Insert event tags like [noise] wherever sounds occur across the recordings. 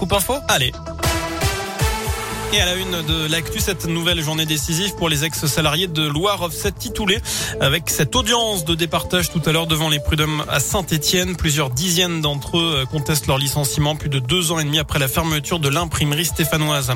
Scoop Info? Allez. Et à la une de l'actu, cette nouvelle journée décisive pour les ex-salariés de Loire Offset Titoulé avec cette audience de départage tout à l'heure devant les prud'hommes à Saint-Etienne. Plusieurs dizaines d'entre eux contestent leur licenciement plus de deux ans et demi après la fermeture de l'imprimerie stéphanoise.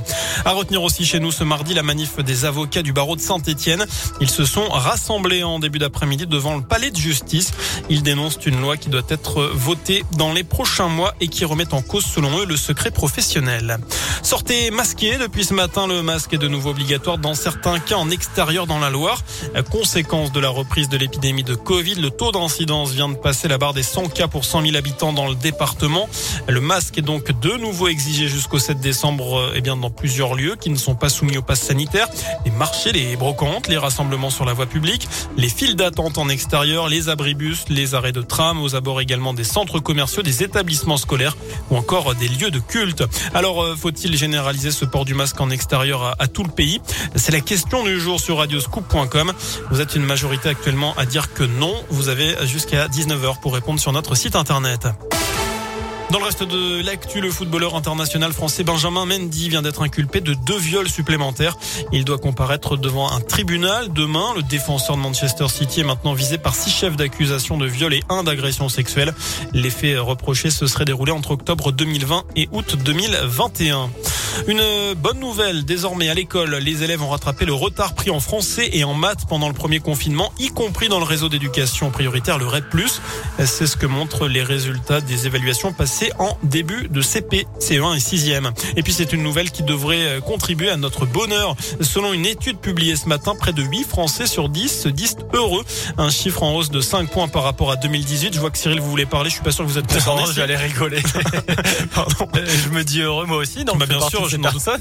À retenir aussi chez nous ce mardi la manif des avocats du barreau de Saint-Etienne. Ils se sont rassemblés en début d'après-midi devant le palais de justice. Ils dénoncent une loi qui doit être votée dans les prochains mois et qui remet en cause selon eux le secret professionnel. Sortez masqué depuis ce matin, le masque est de nouveau obligatoire dans certains cas en extérieur dans la Loire. Conséquence de la reprise de l'épidémie de Covid, le taux d'incidence vient de passer la barre des 100 cas pour 100 000 habitants dans le département. Le masque est donc de nouveau exigé jusqu'au 7 décembre eh bien, dans plusieurs lieux qui ne sont pas soumis au pass sanitaire. Les marchés, les brocantes, les rassemblements sur la voie publique, les files d'attente en extérieur, les abribus, les arrêts de tram, aux abords également des centres commerciaux, des établissements scolaires ou encore des lieux de culte. Alors, euh, faut-il généraliser ce port du masque en extérieur à, tout le pays C'est la question du jour sur radioscoop.com. Vous êtes une majorité actuellement à dire que non. Vous avez jusqu'à 19h pour répondre sur notre site internet. Dans le reste de l'actu, le footballeur international français Benjamin Mendy vient d'être inculpé de deux viols supplémentaires. Il doit comparaître devant un tribunal demain. Le défenseur de Manchester City est maintenant visé par six chefs d'accusation de viol et un d'agression sexuelle. Les faits reprochés se seraient déroulés entre octobre 2020 et août 2021. Une bonne nouvelle, désormais à l'école, les élèves ont rattrapé le retard pris en français et en maths pendant le premier confinement, y compris dans le réseau d'éducation prioritaire, le REP+. C'est ce que montrent les résultats des évaluations passées en début de CP, CE1 et 6e. Et puis c'est une nouvelle qui devrait contribuer à notre bonheur. Selon une étude publiée ce matin, près de 8 Français sur 10 se disent heureux. Un chiffre en hausse de 5 points par rapport à 2018. Je vois que Cyril, vous voulez parler. Je suis pas sûr que vous êtes concerné. j'allais rigoler. [laughs] Pardon. Je me dis heureux moi aussi. Donc bah bien sûr, je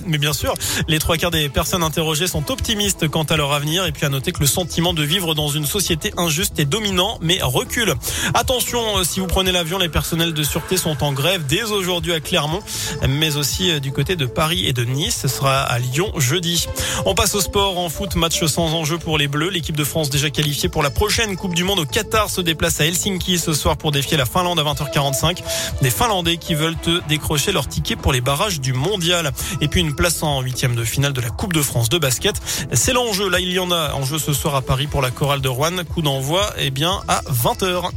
mais bien sûr, les trois quarts des personnes interrogées sont optimistes quant à leur avenir. Et puis à noter que le sentiment de vivre dans une société injuste est dominant, mais recule. Attention, euh, si vous prenez l'avion, les personnels de sûreté sont en grève dès aujourd'hui à Clermont, mais aussi euh, du côté de Paris et de Nice. Ce sera à Lyon jeudi. On passe au sport en foot, match sans enjeu pour les Bleus. L'équipe de France déjà qualifiée pour la prochaine Coupe du Monde au Qatar se déplace à Helsinki ce soir pour défier la Finlande à 20h45. Des Finlandais qui veulent décrocher leur ticket pour les barrages du mondial. Et puis une place en huitième de finale de la Coupe de France de basket. C'est l'enjeu. Là, il y en a en jeu ce soir à Paris pour la chorale de Rouen. Coup d'envoi, eh bien, à 20h.